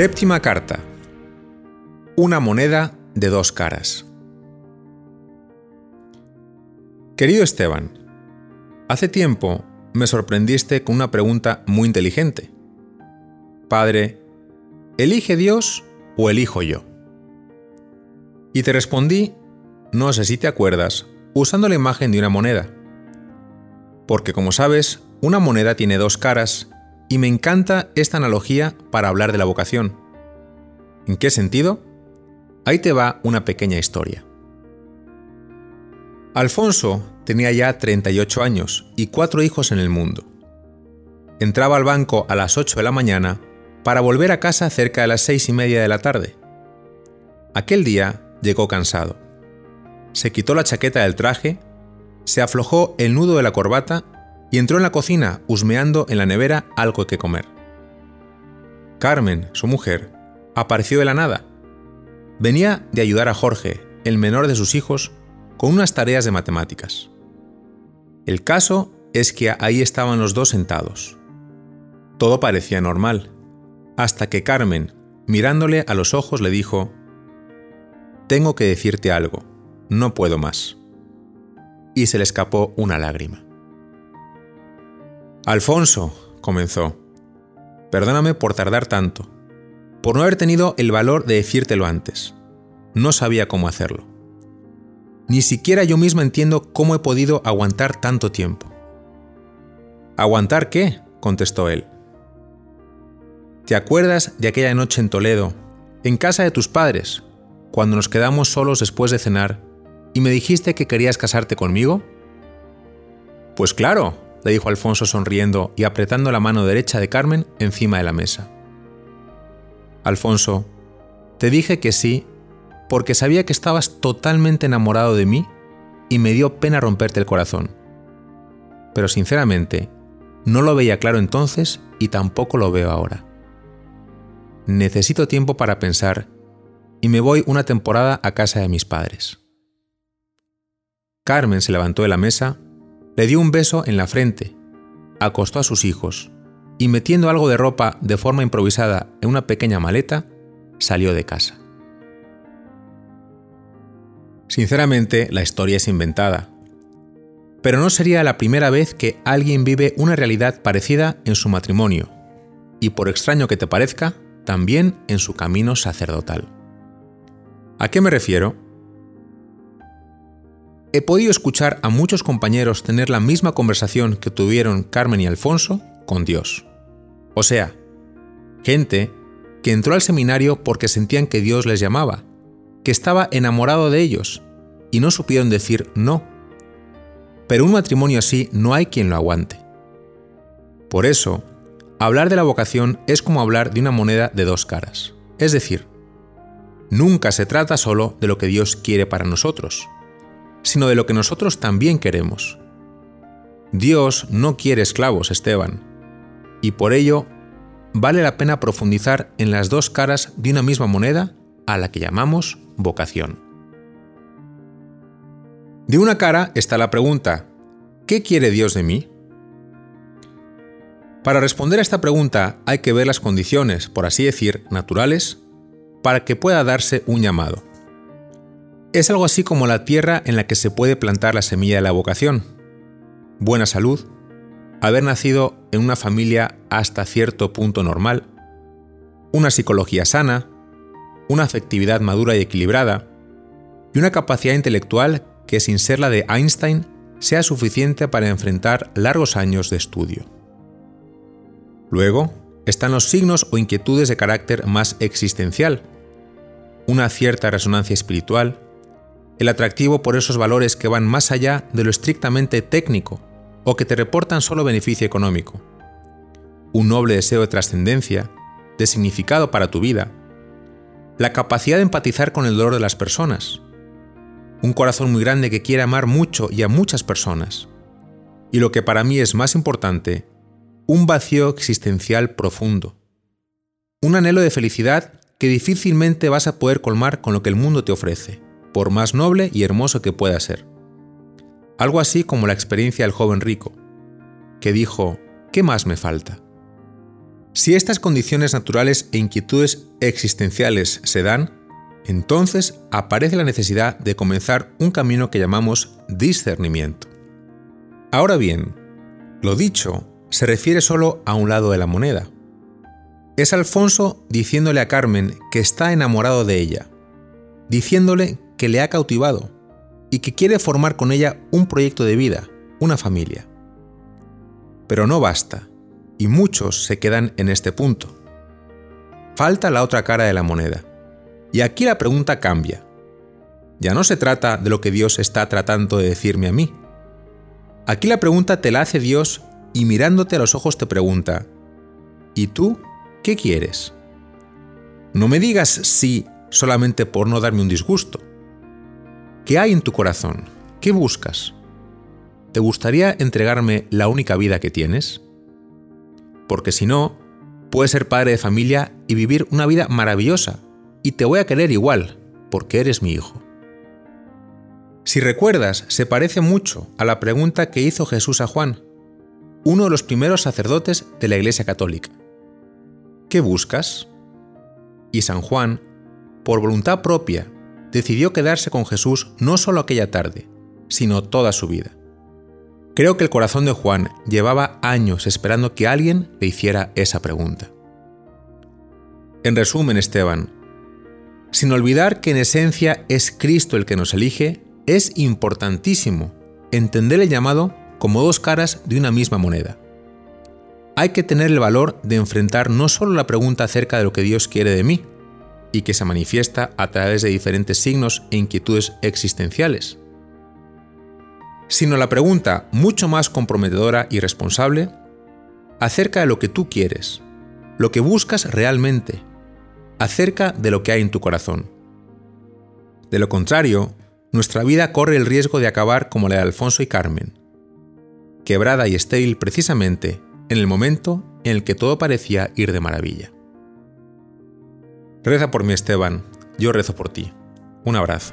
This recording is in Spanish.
Séptima carta. Una moneda de dos caras. Querido Esteban, hace tiempo me sorprendiste con una pregunta muy inteligente. Padre, ¿elige Dios o elijo yo? Y te respondí, no sé si te acuerdas, usando la imagen de una moneda. Porque como sabes, una moneda tiene dos caras y me encanta esta analogía para hablar de la vocación. ¿En qué sentido? Ahí te va una pequeña historia. Alfonso tenía ya 38 años y cuatro hijos en el mundo. Entraba al banco a las 8 de la mañana para volver a casa cerca de las seis y media de la tarde. Aquel día llegó cansado. Se quitó la chaqueta del traje, se aflojó el nudo de la corbata y entró en la cocina husmeando en la nevera algo que comer. Carmen, su mujer, apareció de la nada. Venía de ayudar a Jorge, el menor de sus hijos, con unas tareas de matemáticas. El caso es que ahí estaban los dos sentados. Todo parecía normal, hasta que Carmen, mirándole a los ojos, le dijo, Tengo que decirte algo, no puedo más. Y se le escapó una lágrima. Alfonso, comenzó, perdóname por tardar tanto, por no haber tenido el valor de decírtelo antes. No sabía cómo hacerlo. Ni siquiera yo mismo entiendo cómo he podido aguantar tanto tiempo. ¿Aguantar qué? contestó él. ¿Te acuerdas de aquella noche en Toledo, en casa de tus padres, cuando nos quedamos solos después de cenar y me dijiste que querías casarte conmigo? Pues claro, le dijo Alfonso sonriendo y apretando la mano derecha de Carmen encima de la mesa. Alfonso, te dije que sí porque sabía que estabas totalmente enamorado de mí y me dio pena romperte el corazón. Pero sinceramente, no lo veía claro entonces y tampoco lo veo ahora. Necesito tiempo para pensar y me voy una temporada a casa de mis padres. Carmen se levantó de la mesa le dio un beso en la frente, acostó a sus hijos y metiendo algo de ropa de forma improvisada en una pequeña maleta, salió de casa. Sinceramente, la historia es inventada, pero no sería la primera vez que alguien vive una realidad parecida en su matrimonio, y por extraño que te parezca, también en su camino sacerdotal. ¿A qué me refiero? He podido escuchar a muchos compañeros tener la misma conversación que tuvieron Carmen y Alfonso con Dios. O sea, gente que entró al seminario porque sentían que Dios les llamaba, que estaba enamorado de ellos, y no supieron decir no. Pero un matrimonio así no hay quien lo aguante. Por eso, hablar de la vocación es como hablar de una moneda de dos caras. Es decir, nunca se trata solo de lo que Dios quiere para nosotros, sino de lo que nosotros también queremos. Dios no quiere esclavos, Esteban, y por ello vale la pena profundizar en las dos caras de una misma moneda a la que llamamos vocación. De una cara está la pregunta, ¿qué quiere Dios de mí? Para responder a esta pregunta hay que ver las condiciones, por así decir, naturales, para que pueda darse un llamado. Es algo así como la tierra en la que se puede plantar la semilla de la vocación. Buena salud, haber nacido en una familia hasta cierto punto normal, una psicología sana, una afectividad madura y equilibrada, y una capacidad intelectual que sin ser la de Einstein sea suficiente para enfrentar largos años de estudio. Luego están los signos o inquietudes de carácter más existencial, una cierta resonancia espiritual, el atractivo por esos valores que van más allá de lo estrictamente técnico o que te reportan solo beneficio económico. Un noble deseo de trascendencia, de significado para tu vida. La capacidad de empatizar con el dolor de las personas. Un corazón muy grande que quiere amar mucho y a muchas personas. Y lo que para mí es más importante, un vacío existencial profundo. Un anhelo de felicidad que difícilmente vas a poder colmar con lo que el mundo te ofrece por más noble y hermoso que pueda ser. Algo así como la experiencia del joven rico, que dijo, ¿qué más me falta? Si estas condiciones naturales e inquietudes existenciales se dan, entonces aparece la necesidad de comenzar un camino que llamamos discernimiento. Ahora bien, lo dicho se refiere solo a un lado de la moneda. Es Alfonso diciéndole a Carmen que está enamorado de ella, diciéndole que le ha cautivado y que quiere formar con ella un proyecto de vida, una familia. Pero no basta, y muchos se quedan en este punto. Falta la otra cara de la moneda. Y aquí la pregunta cambia. Ya no se trata de lo que Dios está tratando de decirme a mí. Aquí la pregunta te la hace Dios y mirándote a los ojos te pregunta, ¿y tú qué quieres? No me digas sí solamente por no darme un disgusto. ¿Qué hay en tu corazón? ¿Qué buscas? ¿Te gustaría entregarme la única vida que tienes? Porque si no, puedes ser padre de familia y vivir una vida maravillosa, y te voy a querer igual, porque eres mi hijo. Si recuerdas, se parece mucho a la pregunta que hizo Jesús a Juan, uno de los primeros sacerdotes de la Iglesia Católica. ¿Qué buscas? Y San Juan, por voluntad propia, decidió quedarse con Jesús no solo aquella tarde, sino toda su vida. Creo que el corazón de Juan llevaba años esperando que alguien le hiciera esa pregunta. En resumen, Esteban, sin olvidar que en esencia es Cristo el que nos elige, es importantísimo entender el llamado como dos caras de una misma moneda. Hay que tener el valor de enfrentar no solo la pregunta acerca de lo que Dios quiere de mí, y que se manifiesta a través de diferentes signos e inquietudes existenciales, sino la pregunta mucho más comprometedora y responsable acerca de lo que tú quieres, lo que buscas realmente, acerca de lo que hay en tu corazón. De lo contrario, nuestra vida corre el riesgo de acabar como la de Alfonso y Carmen, quebrada y estéril precisamente en el momento en el que todo parecía ir de maravilla. Reza por mí, Esteban, yo rezo por ti. Un abrazo.